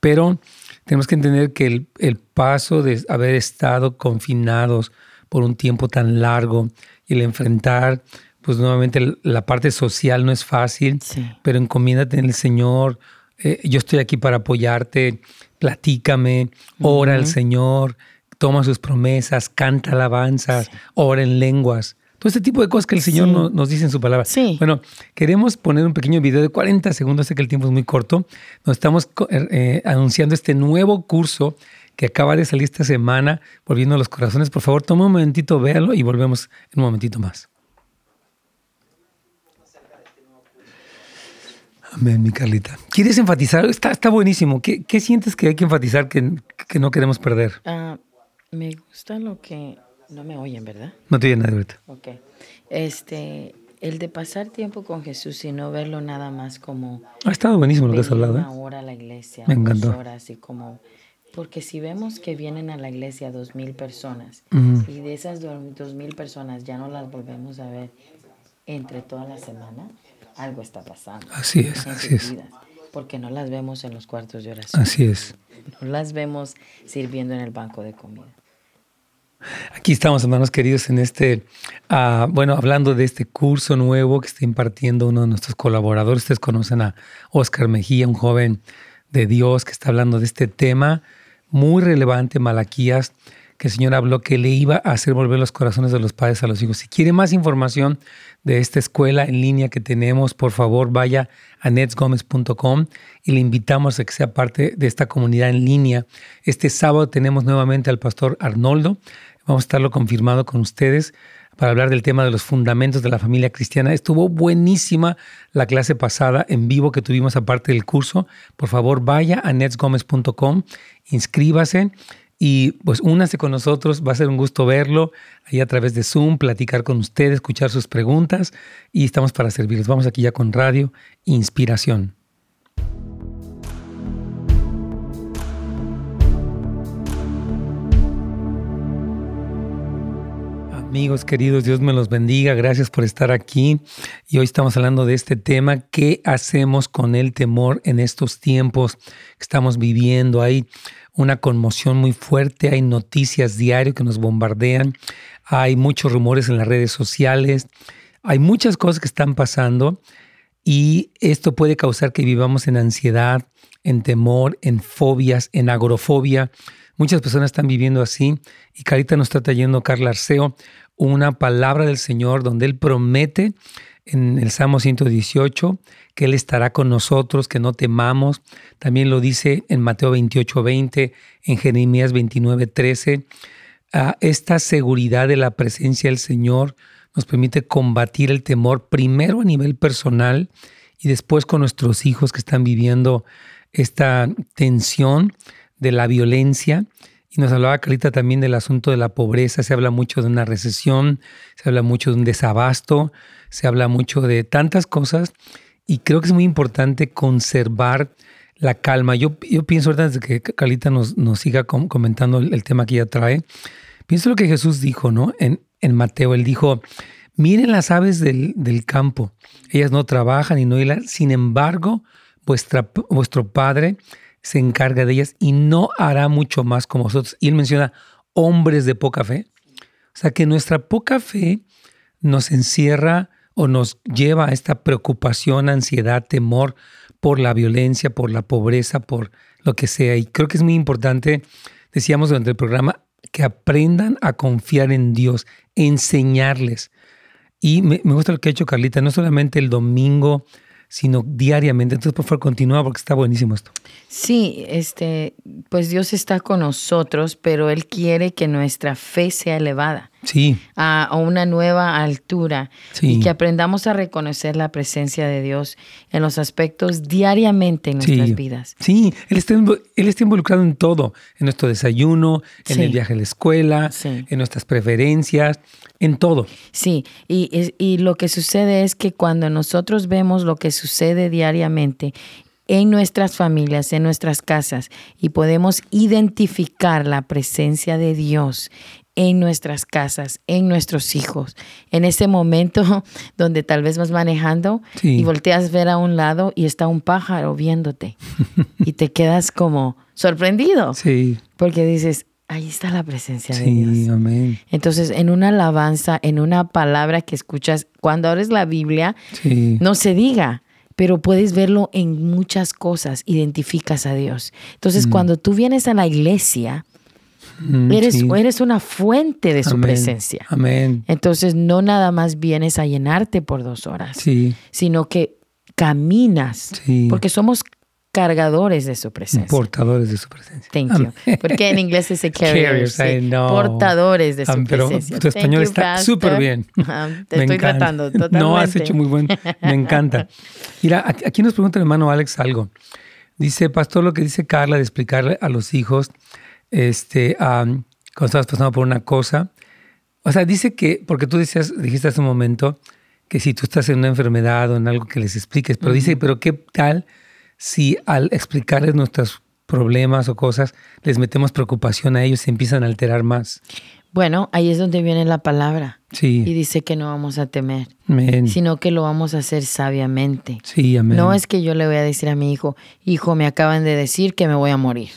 Pero tenemos que entender que el, el, paso de haber estado confinados por un tiempo tan largo y el enfrentar, pues nuevamente la parte social no es fácil, pero encomiéndate en el Señor. Eh, yo estoy aquí para apoyarte, platícame, ora al Señor toma sus promesas, canta alabanzas, ora en lenguas. Todo este tipo de cosas que el Señor nos, dice en su palabra. Sí. Bueno, queremos poner un pequeño video de 40 segundos, sé que el tiempo es muy corto. Nos estamos eh, eh, anunciando este nuevo curso que acaba de salir esta semana, Volviendo a los Corazones. Por favor, toma un momentito, véalo y volvemos en un momentito más. Amén, mi Carlita. ¿Quieres enfatizar? Está, está buenísimo. ¿Qué, sientes que hay que enfatizar que, no queremos perder? Ah, me gusta lo que... No me oyen, ¿verdad? No te oyen nada ahorita. Ok. Este, el de pasar tiempo con Jesús y no verlo nada más como... Ha estado buenísimo lo que has hablado. Una ¿eh? hora a la iglesia. Me encantó. horas y como... Porque si vemos que vienen a la iglesia dos mil personas y de esas dos mil personas ya no las volvemos a ver entre toda la semana, algo está pasando. Así es, así es. porque no las vemos en los cuartos de oración. Así es. No las vemos sirviendo en el banco de comida. Aquí estamos, hermanos queridos, en este, uh, bueno, hablando de este curso nuevo que está impartiendo uno de nuestros colaboradores. Ustedes conocen a Oscar Mejía, un joven de Dios que está hablando de este tema muy relevante, Malaquías, que el Señor habló que le iba a hacer volver los corazones de los padres a los hijos. Si quiere más información de esta escuela en línea que tenemos, por favor vaya a netsgomez.com y le invitamos a que sea parte de esta comunidad en línea. Este sábado tenemos nuevamente al pastor Arnoldo. Vamos a estarlo confirmado con ustedes para hablar del tema de los fundamentos de la familia cristiana. Estuvo buenísima la clase pasada en vivo que tuvimos aparte del curso. Por favor, vaya a netsgomez.com, inscríbase y pues únase con nosotros, va a ser un gusto verlo ahí a través de Zoom, platicar con ustedes, escuchar sus preguntas y estamos para servirles. Vamos aquí ya con Radio Inspiración. Amigos queridos, Dios me los bendiga. Gracias por estar aquí. Y hoy estamos hablando de este tema, ¿qué hacemos con el temor en estos tiempos que estamos viviendo? Hay una conmoción muy fuerte, hay noticias diarias que nos bombardean, hay muchos rumores en las redes sociales, hay muchas cosas que están pasando y esto puede causar que vivamos en ansiedad, en temor, en fobias, en agorofobia. Muchas personas están viviendo así y Carita nos está trayendo, Carla Arceo, una palabra del Señor donde Él promete en el Salmo 118 que Él estará con nosotros, que no temamos. También lo dice en Mateo 28, 20, en Jeremías 29, 13. esta seguridad de la presencia del Señor nos permite combatir el temor primero a nivel personal y después con nuestros hijos que están viviendo esta tensión de la violencia. Y nos hablaba Carita también del asunto de la pobreza. Se habla mucho de una recesión, se habla mucho de un desabasto, se habla mucho de tantas cosas y creo que es muy importante conservar la calma. Yo, yo pienso ahorita desde que Carlita nos, nos siga comentando el, tema que ella trae, pienso lo que Jesús dijo, ¿no? En, en Mateo, él dijo, miren las aves del, del campo, ellas no trabajan y no hilan, sin embargo, vuestra, vuestro Padre se encarga de ellas y no hará mucho más como vosotros. Y él menciona hombres de poca fe. O sea que nuestra poca fe nos encierra o nos lleva a esta preocupación, ansiedad, temor por la violencia, por la pobreza, por lo que sea. Y creo que es muy importante, decíamos durante el programa, que aprendan a confiar en Dios, enseñarles. Y me, gusta lo que ha hecho Carlita, no solamente el domingo sino diariamente. Entonces, por favor, continúa porque está buenísimo esto. Sí, este, pues Dios está con nosotros, pero Él quiere que nuestra fe sea elevada. Sí. A, una nueva altura. Y que aprendamos a reconocer la presencia de Dios en los aspectos diariamente en nuestras vidas. Sí, Él está, él está involucrado en todo, en nuestro desayuno, en el viaje a la escuela, en nuestras preferencias, en todo. Sí, y, y lo que sucede es que cuando nosotros vemos lo que sucede diariamente en nuestras familias, en nuestras casas, y podemos identificar la presencia de Dios en nuestras casas, en nuestros hijos, en ese momento donde tal vez vas manejando y volteas a ver a un lado y está un pájaro viéndote y te quedas como sorprendido. Sí. Porque dices, ahí está la presencia de Dios. Amén. Entonces, en una alabanza, en una palabra que escuchas, cuando abres la Biblia, no se diga, pero puedes verlo en muchas cosas, identificas a Dios. Entonces, mm. cuando tú vienes a la iglesia, mm, eres, eres una fuente de su presencia. Amén. Entonces, no nada más vienes a llenarte por dos horas, sino que caminas, porque somos cargadores de su presencia. Portadores de su presencia. Thank you. Porque en inglés se carriers. Portadores de su pero presencia. Tu español está súper bien. te estoy tratando totalmente. No, has hecho muy buen. Me encanta. Mira, aquí nos pregunta el hermano Alex algo. Dice, pastor, lo que dice Carla de explicarle a los hijos este, cuando estabas pasando por una cosa. O sea, dice que, porque tú decías, dijiste hace un momento que si tú estás en una enfermedad o en algo que les expliques, pero dice, pero ¿qué tal si al explicarles nuestros problemas o cosas les metemos preocupación a ellos y empiezan a alterar más? Bueno, ahí es donde viene la palabra. Sí. Y dice que no vamos a temer, amén. sino que lo vamos a hacer sabiamente. Sí, amén. No es que yo le voy a decir a mi hijo, hijo, me acaban de decir que me voy a morir.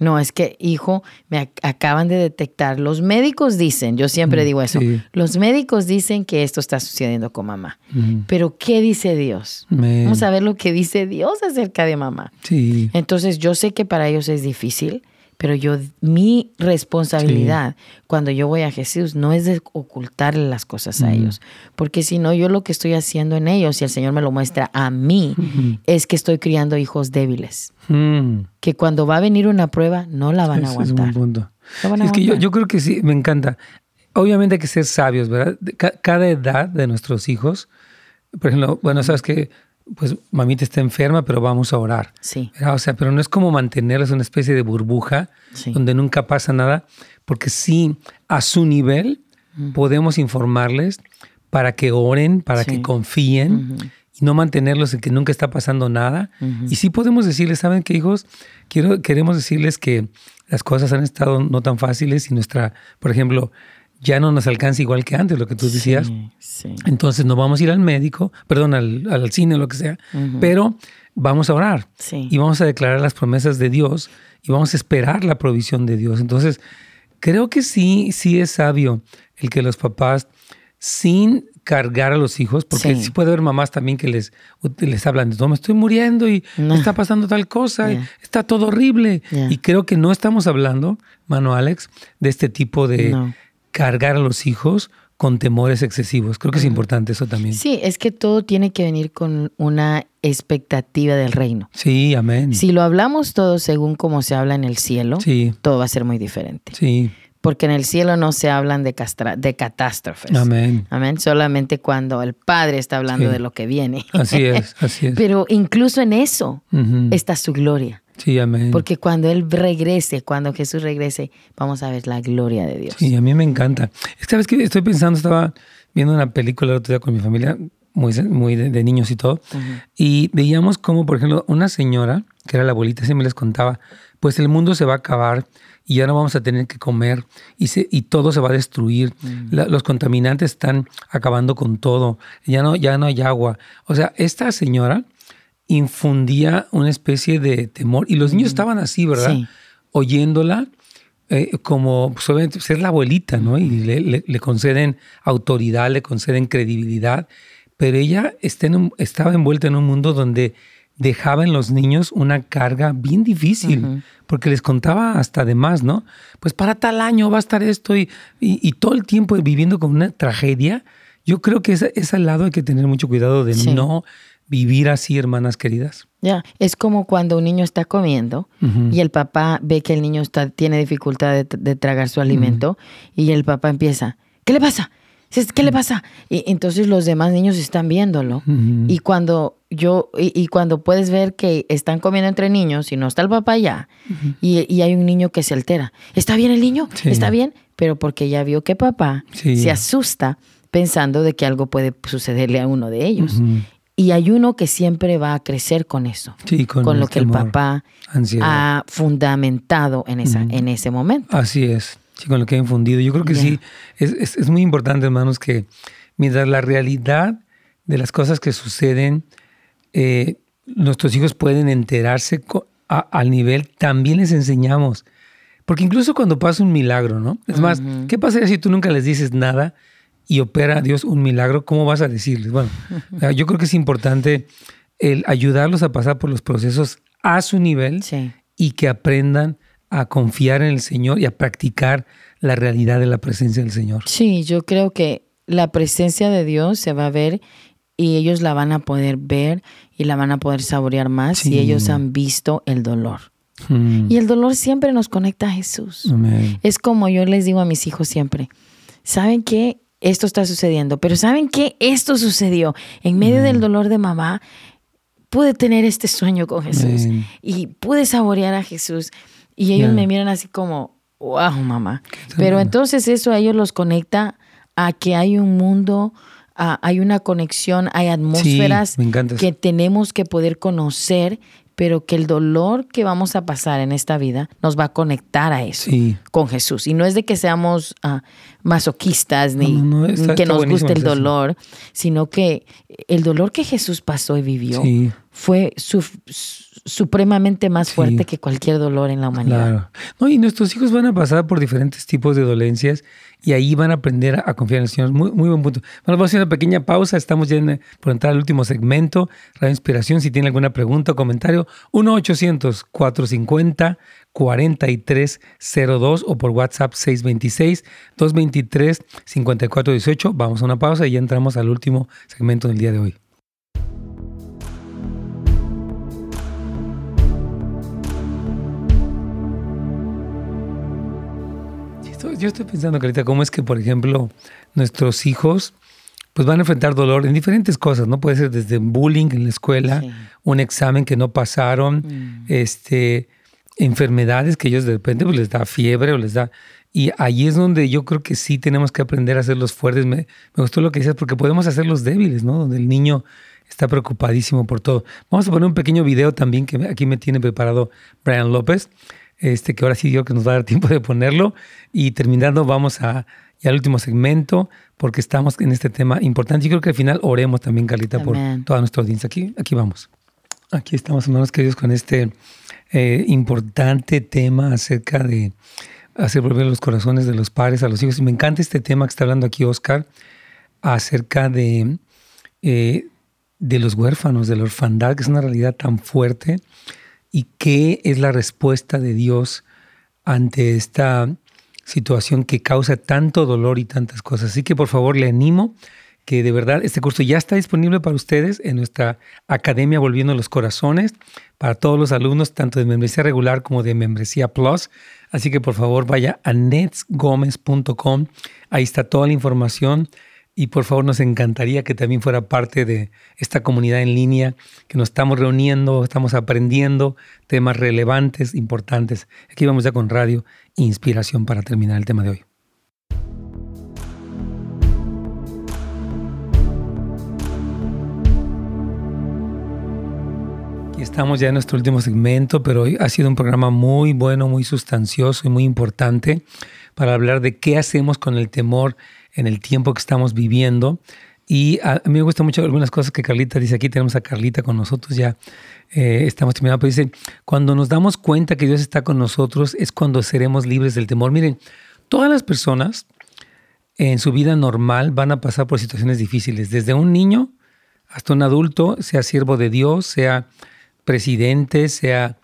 No, es que, hijo, me acaban de detectar. Los médicos dicen, yo siempre digo eso, los médicos dicen que esto está sucediendo con mamá. Pero ¿qué dice Dios? Vamos a ver lo que dice Dios acerca de mamá. Sí. Entonces yo sé que para ellos es difícil pero yo, mi responsabilidad cuando yo voy a Jesús no es de ocultarle las cosas a ellos, porque si no, yo lo que estoy haciendo en ellos, y el Señor me lo muestra a mí, es que estoy criando hijos débiles, mm. que cuando va a venir una prueba no la van a aguantar. Es, que yo, yo creo que sí, me encanta. Obviamente hay que ser sabios, ¿verdad? Cada edad de nuestros hijos, por ejemplo, bueno, sabes que pues mamita está enferma, pero vamos a orar. Sí. O sea, pero no es como mantenerlas en una especie de burbuja donde nunca pasa nada, porque sí, a su nivel podemos informarles para que oren, para que confíen y no mantenerlos en que nunca está pasando nada. Y sí podemos decirles, ¿saben qué, hijos? Quiero, queremos decirles que las cosas han estado no tan fáciles y nuestra, por ejemplo, ya no nos alcanza igual que antes, lo que tú decías. Entonces no vamos a ir al médico, perdón, al, al cine, lo que sea, pero vamos a orar. Y vamos a declarar las promesas de Dios y vamos a esperar la provisión de Dios. Entonces, creo que sí, sí es sabio el que los papás, sin cargar a los hijos, porque sí, puede haber mamás también que les, les hablan de, no, me estoy muriendo y me está pasando tal cosa, está todo horrible. Y creo que no estamos hablando, mano Alex, de este tipo de cargar a los hijos con temores excesivos. Creo que es importante eso también. Sí, es que todo tiene que venir con una expectativa del reino. Sí, amén. Si lo hablamos todo según como se habla en el cielo, todo va a ser muy diferente. Sí. Porque en el cielo no se hablan de, de catástrofes. Amén. Amén. Solamente cuando el Padre está hablando de lo que viene. Así es, así es. Pero incluso en eso está su gloria. Sí, amén. Porque cuando Él regrese, cuando Jesús regrese, vamos a ver la gloria de Dios. Sí, a mí me encanta. Es que, ¿sabes que Estoy pensando, estaba viendo una película el otro día con mi familia, muy, muy de, niños y todo, y veíamos como, por ejemplo, una señora, que era la abuelita, siempre les contaba, pues el mundo se va a acabar y ya no vamos a tener que comer y, se, y todo se va a destruir. los contaminantes están acabando con todo, ya no, ya no hay agua. O sea, esta señora infundía una especie de temor. Y los niños estaban así, ¿verdad? Oyéndola eh, como pues, ser la abuelita, ¿no? Y le, conceden autoridad, le conceden credibilidad. Pero ella estaba envuelta en un mundo donde dejaba en los niños una carga bien difícil, porque les contaba hasta de más, ¿no? Pues para tal año va a estar esto y, y, todo el tiempo viviendo con una tragedia. Yo creo que ese, ese lado hay que tener mucho cuidado de no vivir así, hermanas queridas. Ya, es como cuando un niño está comiendo y el papá ve que el niño está, tiene dificultad de, tragar su alimento y el papá empieza, ¿qué le pasa? ¿Qué le pasa? Y entonces los demás niños están viéndolo y cuando yo y, cuando puedes ver que están comiendo entre niños y no está el papá ya y, hay un niño que se altera, ¿está bien el niño? ¿Está bien? Pero porque ya vio que papá se asusta pensando de que algo puede sucederle a uno de ellos. Y hay uno que siempre va a crecer con eso, con, lo que el papá ha fundamentado en, esa, en ese momento. Así es. Sí, con lo que ha infundido. Yo creo que sí, es, es, muy importante, hermanos, que mientras la realidad de las cosas que suceden, eh, nuestros hijos pueden enterarse al nivel, también les enseñamos. Porque incluso cuando pasa un milagro, ¿no? Es más, ¿qué pasaría si tú nunca les dices nada y opera Dios un milagro? ¿Cómo vas a decirles? Bueno, yo creo que es importante el ayudarlos a pasar por los procesos a su nivel y que aprendan a confiar en el Señor y a practicar la realidad de la presencia del Señor. Sí, yo creo que la presencia de Dios se va a ver y ellos la van a poder ver y la van a poder saborear más si ellos han visto el dolor. Hmm. Y el dolor siempre nos conecta a Jesús. Es como yo les digo a mis hijos siempre, ¿saben qué? Esto está sucediendo, pero ¿saben qué? Esto sucedió. En medio del dolor de mamá, pude tener este sueño con Jesús y pude saborear a Jesús. Y ellos me miran así como, wow, mamá. Pero entonces eso a ellos los conecta a que hay un mundo hay una conexión, hay atmósferas que tenemos que poder conocer, pero que el dolor que vamos a pasar en esta vida nos va a conectar a eso, con Jesús. Y no es de que seamos uh, masoquistas ni, que nos guste el dolor, sino que el dolor que Jesús pasó y vivió fue supremamente más fuerte que cualquier dolor en la humanidad. Claro. No, y nuestros hijos van a pasar por diferentes tipos de dolencias y ahí van a aprender a confiar en el Señor. Muy, buen punto. Bueno, vamos a hacer una pequeña pausa. Estamos ya por entrar al último segmento, Radio Inspiración. Si tiene alguna pregunta o comentario, 1-800-450-4302 o por WhatsApp 626-223-5418. Vamos a una pausa y ya entramos al último segmento del día de hoy. Yo estoy pensando, Carita, cómo es que, por ejemplo, nuestros hijos pues van a enfrentar dolor en diferentes cosas, ¿no? Puede ser desde bullying en la escuela, un examen que no pasaron, mm. este, enfermedades que ellos de repente pues, les da fiebre o les da... Y ahí es donde yo creo que sí tenemos que aprender a hacerlos fuertes. Me, me gustó lo que dices, porque podemos hacerlos débiles, ¿no? Donde el niño está preocupadísimo por todo. Vamos a poner un pequeño video también que aquí me tiene preparado Brian López este, que ahora sí digo que nos va a dar tiempo de ponerlo. Y terminando, vamos a ya al último segmento, porque estamos en este tema importante. Y creo que al final oremos también, Carlita, por toda nuestra audiencia. Aquí, aquí vamos. Aquí estamos, hermanos queridos, con este eh, importante tema acerca de hacer volver los corazones de los padres a los hijos. Y me encanta este tema que está hablando aquí Oscar acerca de, eh, de los huérfanos, de la orfandad, que es una realidad tan fuerte y qué es la respuesta de Dios ante esta situación que causa tanto dolor y tantas cosas. Así que por favor le animo que de verdad este curso ya está disponible para ustedes en nuestra Academia Volviendo los Corazones, para todos los alumnos, tanto de membresía regular como de membresía plus. Así que por favor vaya a netsgomez.com, ahí está toda la información y por favor nos encantaría que también fuera parte de esta comunidad en línea, que nos estamos reuniendo, estamos aprendiendo temas relevantes, importantes. Aquí vamos ya con radio Inspiración para terminar el tema de hoy. Estamos ya en nuestro último segmento, pero hoy ha sido un programa muy bueno, muy sustancioso y muy importante para hablar de qué hacemos con el temor en el tiempo que estamos viviendo. Y a, mí me gustan mucho algunas cosas que Carlita dice aquí. Tenemos a Carlita con nosotros ya. Eh, estamos terminando. Pero dice, cuando nos damos cuenta que Dios está con nosotros es cuando seremos libres del temor. Miren, todas las personas en su vida normal van a pasar por situaciones difíciles. Desde un niño hasta un adulto, sea siervo de Dios, sea presidente, sea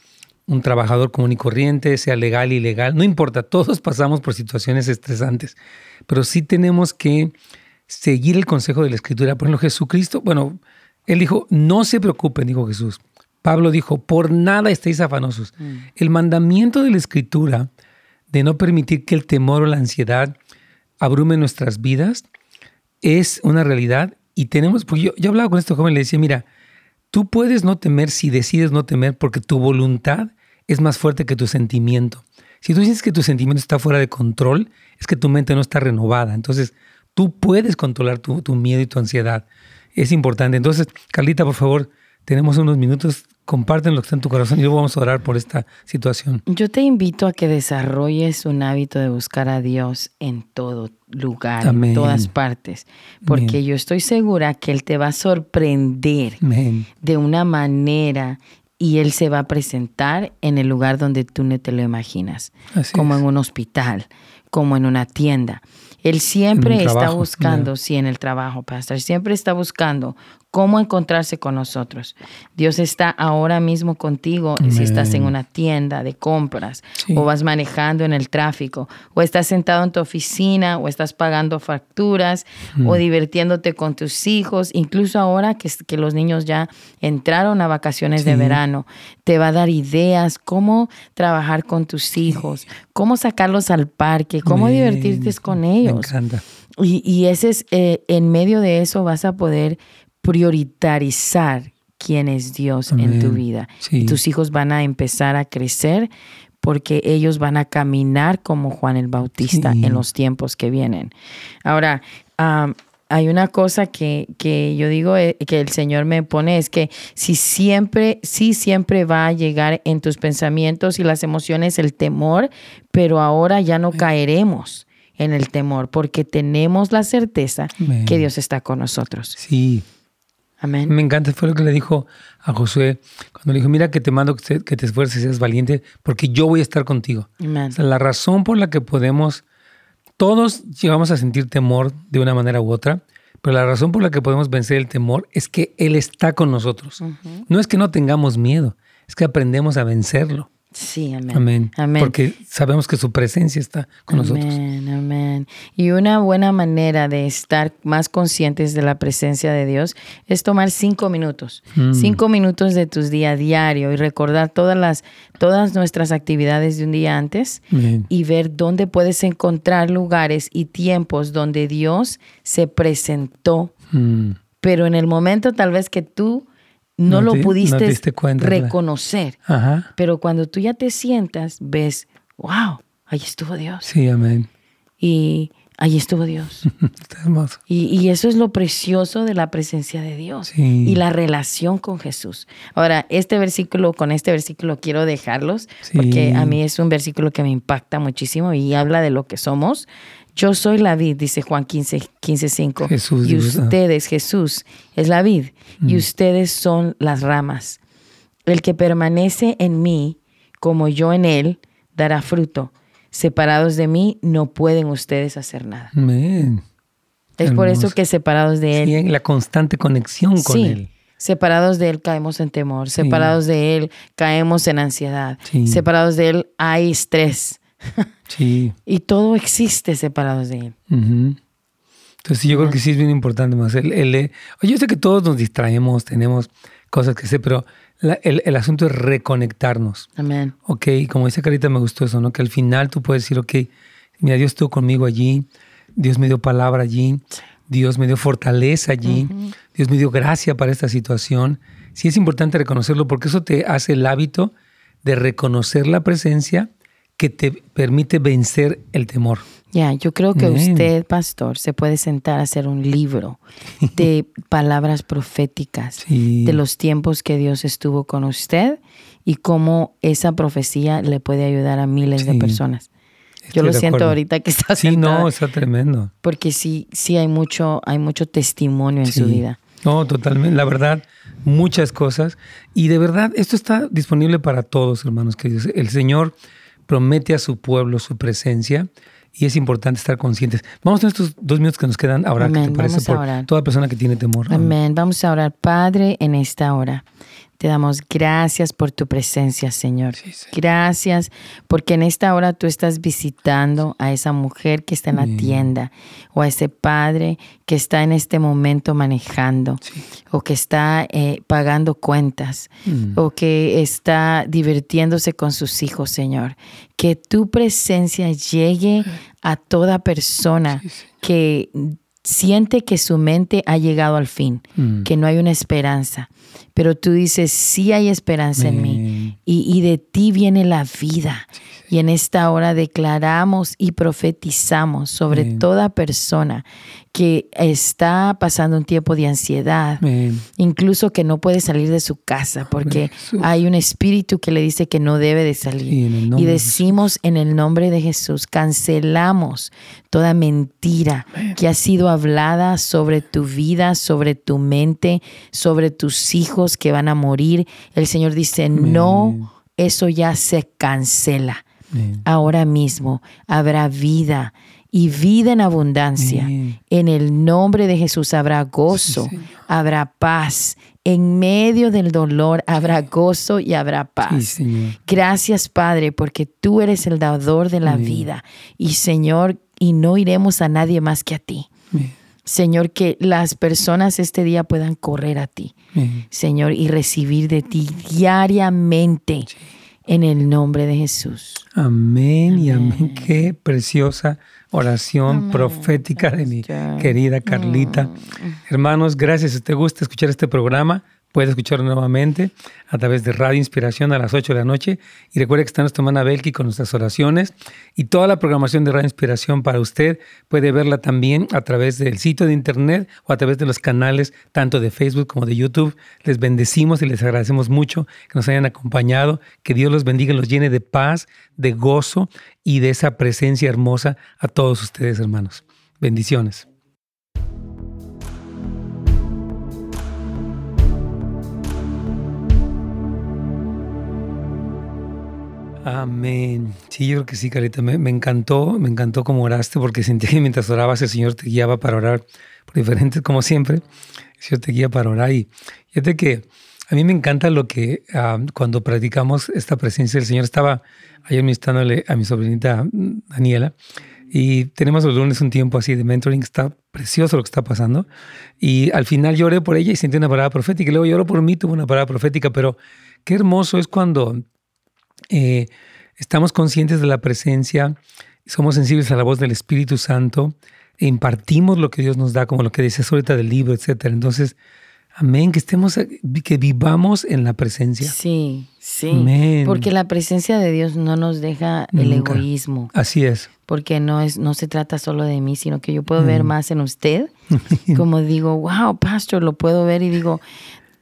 un trabajador común y corriente, sea legal, ilegal, no importa, todos pasamos por situaciones estresantes, pero sí tenemos que seguir el consejo de la Escritura. Por ejemplo, Jesucristo, bueno, él dijo, no se preocupen, dijo Jesús. Pablo dijo, por nada estéis afanosos. Mm. El mandamiento de la Escritura de no permitir que el temor o la ansiedad abrume nuestras vidas es una realidad y tenemos, pues yo, yo hablaba con este joven y le decía, mira, Tú puedes no temer si decides no temer porque tu voluntad es más fuerte que tu sentimiento. Si tú sientes que tu sentimiento está fuera de control, es que tu mente no está renovada. Entonces, tú puedes controlar tu, miedo y tu ansiedad. Es importante. Entonces, Carlita, por favor, tenemos unos minutos. Comparten lo que está en tu corazón y luego vamos a orar por esta situación. Yo te invito a que desarrolles un hábito de buscar a Dios en todo lugar, en todas partes, porque yo estoy segura que Él te va a sorprender de una manera y Él se va a presentar en el lugar donde tú no te lo imaginas, como en un hospital, como en una tienda. Él siempre está buscando, sí, en el trabajo, pastor, siempre está buscando cómo encontrarse con nosotros. Dios está ahora mismo contigo si estás en una tienda de compras o vas manejando en el tráfico o estás sentado en tu oficina o estás pagando facturas o divirtiéndote con tus hijos, incluso ahora que, que los niños ya entraron a vacaciones de verano, te va a dar ideas cómo trabajar con tus hijos, cómo sacarlos al parque, cómo divertirte con ellos. Me encanta. Y, ese es, eh, en medio de eso vas a poder prioritarizar quién es Dios en tu vida. tus hijos van a empezar a crecer porque ellos van a caminar como Juan el Bautista en los tiempos que vienen. Ahora, hay una cosa que, que, yo digo eh, que el Señor me pone, es que si siempre, sí siempre va a llegar en tus pensamientos y las emociones el temor, pero ahora ya no caeremos en el temor porque tenemos la certeza que Dios está con nosotros. Sí, me encanta, fue lo que le dijo a Josué cuando le dijo, mira que te mando que te, esfuerces y seas valiente porque yo voy a estar contigo. la razón por la que podemos, todos llegamos a sentir temor de una manera u otra, pero la razón por la que podemos vencer el temor es que Él está con nosotros. No es que no tengamos miedo, es que aprendemos a vencerlo. Sí, amén. amén. Porque sabemos que su presencia está con nosotros. Amén, amén. Y una buena manera de estar más conscientes de la presencia de Dios es tomar cinco minutos. Mm. Cinco minutos de tus días diario y recordar todas las, todas nuestras actividades de un día antes y ver dónde puedes encontrar lugares y tiempos donde Dios se presentó. Mm. Pero en el momento tal vez que tú no, lo pudiste reconocer. Pero cuando tú ya te sientas, ves, wow, ahí estuvo Dios. Sí, amén. Y ahí estuvo Dios. Está hermoso. Y, eso es lo precioso de la presencia de Dios y la relación con Jesús. Ahora, este versículo, con este versículo quiero dejarlos, porque a mí es un versículo que me impacta muchísimo y habla de lo que somos. Yo soy la vid, dice Juan 15, 15 5. Jesús, y ustedes, Jesús, es la vid, y mm. ustedes son las ramas. El que permanece en mí, como yo en él, dará fruto. Separados de mí, no pueden ustedes hacer nada. Es por eso que separados de él. Sí, la constante conexión con él. Separados de Él caemos en temor, separados de Él caemos en ansiedad, separados de Él hay estrés, Sí. y todo existe separados de Él. Entonces, sí, yo creo que sí es bien importante más. El, el, yo sé que todos nos distraemos, tenemos cosas que sé, pero el, el, asunto es reconectarnos. Amén. Ok, como dice Carita, me gustó eso, ¿no? Que al final tú puedes decir, ok, mira, Dios estuvo conmigo allí, Dios me dio palabra allí, Dios me dio fortaleza allí, Dios me dio gracia para esta situación. Sí es importante reconocerlo porque eso te hace el hábito de reconocer la presencia que te permite vencer el temor. Ya, yo creo que usted, pastor, se puede sentar a hacer un libro de palabras proféticas de los tiempos que Dios estuvo con usted y cómo esa profecía le puede ayudar a miles de personas. yo lo siento ahorita que está Sí, no, está tremendo. Porque sí, sí hay mucho, hay mucho testimonio en su vida. No, totalmente. La verdad, muchas cosas. Y de verdad, esto está disponible para todos, hermanos queridos. El Señor promete a su pueblo su presencia y es importante estar conscientes. Vamos a estos dos minutos que nos quedan ahora, ¿qué te parece? Por toda persona que tiene temor. Amén. Vamos a orar, Padre, en esta hora. Te damos gracias por tu presencia, Señor. Gracias porque en esta hora tú estás visitando a esa mujer que está en la tienda o a ese padre que está en este momento manejando o que está eh, pagando cuentas mm. o que está divirtiéndose con sus hijos, Señor. Que tu presencia llegue a toda persona que siente que su mente ha llegado al fin, mm. que no hay una esperanza. Pero tú dices, sí hay esperanza en mí y, de ti viene la vida. Y en esta hora declaramos y profetizamos sobre toda persona que está pasando un tiempo de ansiedad, incluso que no puede salir de su casa porque hay un espíritu que le dice que no debe de salir. Y, decimos en el nombre de Jesús, cancelamos toda mentira que ha sido hablada sobre tu vida, sobre tu mente, sobre tus hijos que van a morir. El Señor dice, no, eso ya se cancela. Ahora mismo habrá vida y vida en abundancia. En el nombre de Jesús habrá gozo, habrá paz. En medio del dolor habrá gozo y habrá paz. Gracias, Padre, porque tú eres el dador de la vida. Y Señor, y no iremos a nadie más que a ti. Señor, que las personas este día puedan correr a ti, Señor, y recibir de ti diariamente en el nombre de Jesús. Amén, y amén. Qué preciosa oración profética de mi querida Carlita. Mm. Hermanos, gracias. Si te gusta escuchar este programa, Puede escucharlo nuevamente a través de Radio Inspiración a las 8 de la noche. Y recuerde que está nuestra hermana Belki con nuestras oraciones. Y toda la programación de Radio Inspiración para usted puede verla también a través del sitio de internet o a través de los canales tanto de Facebook como de YouTube. Les bendecimos y les agradecemos mucho que nos hayan acompañado. Que Dios los bendiga y los llene de paz, de gozo y de esa presencia hermosa a todos ustedes, hermanos. Bendiciones. Amén. Sí, yo creo que sí, Carita. Me, encantó, me encantó cómo oraste porque sentí que mientras orabas el Señor te guiaba para orar por diferentes, como siempre. El Señor te guía para orar. Y fíjate que a mí me encanta lo que ah, cuando practicamos esta presencia del Señor, estaba ayer ministrándole a mi sobrinita Daniela y tenemos los lunes un tiempo así de mentoring, está precioso lo que está pasando. Y al final lloré por ella y sentí una palabra profética. Y luego lloró por mí, tuvo una palabra profética, pero qué hermoso es cuando eh, estamos conscientes de la presencia, somos sensibles a la voz del Espíritu Santo, e impartimos lo que Dios nos da, como lo que dice ahorita del libro, etc. Entonces, amén, que estemos, que vivamos en la presencia. Sí, sí. Porque la presencia de Dios no nos deja el egoísmo. Así es. Porque no, es, no se trata solo de mí, sino que yo puedo ver mm. más en usted. Como digo, wow, pastor, lo puedo ver y digo,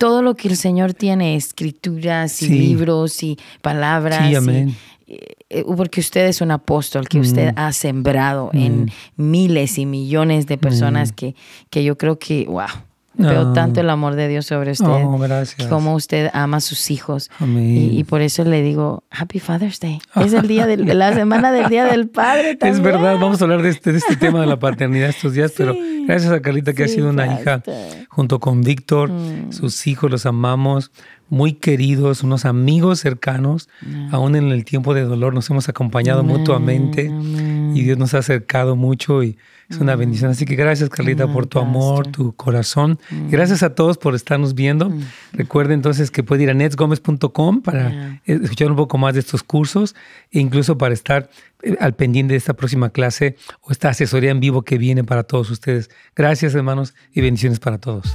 todo lo que el Señor tiene, escrituras y libros y palabras. Sí, amén. Eh, porque usted es un apóstol que usted mm. ha sembrado en mm. miles y millones de personas mm. que, que yo creo que, wow, Veo ah. tanto el amor de Dios sobre usted. Oh, gracias. Cómo usted ama a sus hijos. Y, y, por eso le digo, Happy Father's Day. Es el día de la semana del Día del Padre también. Es verdad, vamos a hablar de este, de este tema de la paternidad estos días, pero gracias a Carlita que ha sido una hija junto con Víctor. Mm. Sus hijos los amamos muy queridos, unos amigos cercanos, aún en el tiempo de dolor nos hemos acompañado mutuamente y Dios nos ha acercado mucho y es una bendición. Así que gracias Carlita por tu amor, tu corazón. Gracias a todos por estarnos viendo. Recuerden entonces que puede ir a netsgomez.com para escuchar un poco más de estos cursos e incluso para estar eh, al pendiente de esta próxima clase o esta asesoría en vivo que viene para todos ustedes. Gracias hermanos y bendiciones para todos.